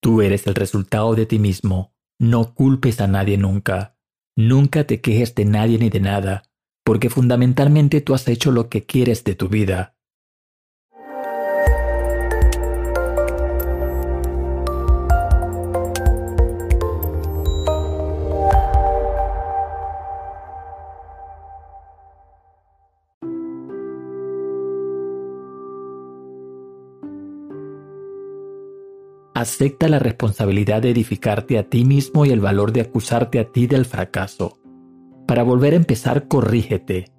Tú eres el resultado de ti mismo. No culpes a nadie nunca. Nunca te quejes de nadie ni de nada, porque fundamentalmente tú has hecho lo que quieres de tu vida. Acepta la responsabilidad de edificarte a ti mismo y el valor de acusarte a ti del fracaso. Para volver a empezar, corrígete.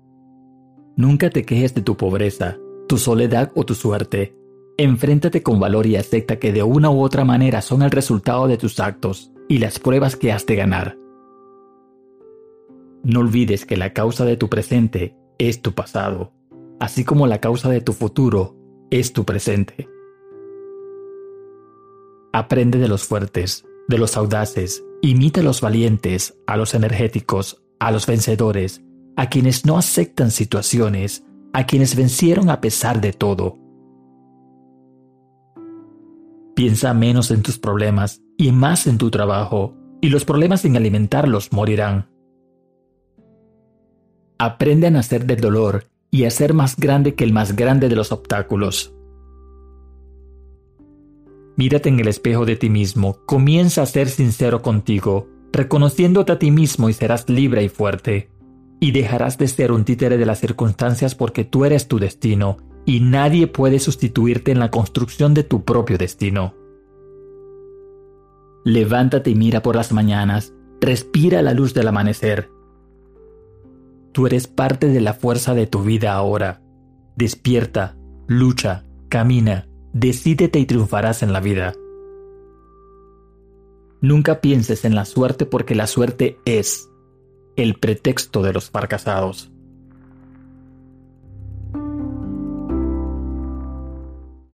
Nunca te quejes de tu pobreza, tu soledad o tu suerte. Enfréntate con valor y acepta que de una u otra manera son el resultado de tus actos y las pruebas que has de ganar. No olvides que la causa de tu presente es tu pasado, así como la causa de tu futuro es tu presente. Aprende de los fuertes, de los audaces, imita a los valientes, a los energéticos, a los vencedores, a quienes no aceptan situaciones, a quienes vencieron a pesar de todo. Piensa menos en tus problemas y más en tu trabajo, y los problemas sin alimentarlos morirán. Aprende a nacer del dolor y a ser más grande que el más grande de los obstáculos. Mírate en el espejo de ti mismo, comienza a ser sincero contigo, reconociéndote a ti mismo y serás libre y fuerte. Y dejarás de ser un títere de las circunstancias porque tú eres tu destino y nadie puede sustituirte en la construcción de tu propio destino. Levántate y mira por las mañanas, respira la luz del amanecer. Tú eres parte de la fuerza de tu vida ahora. Despierta, lucha, camina Decídete y triunfarás en la vida. Nunca pienses en la suerte porque la suerte es el pretexto de los fracasados.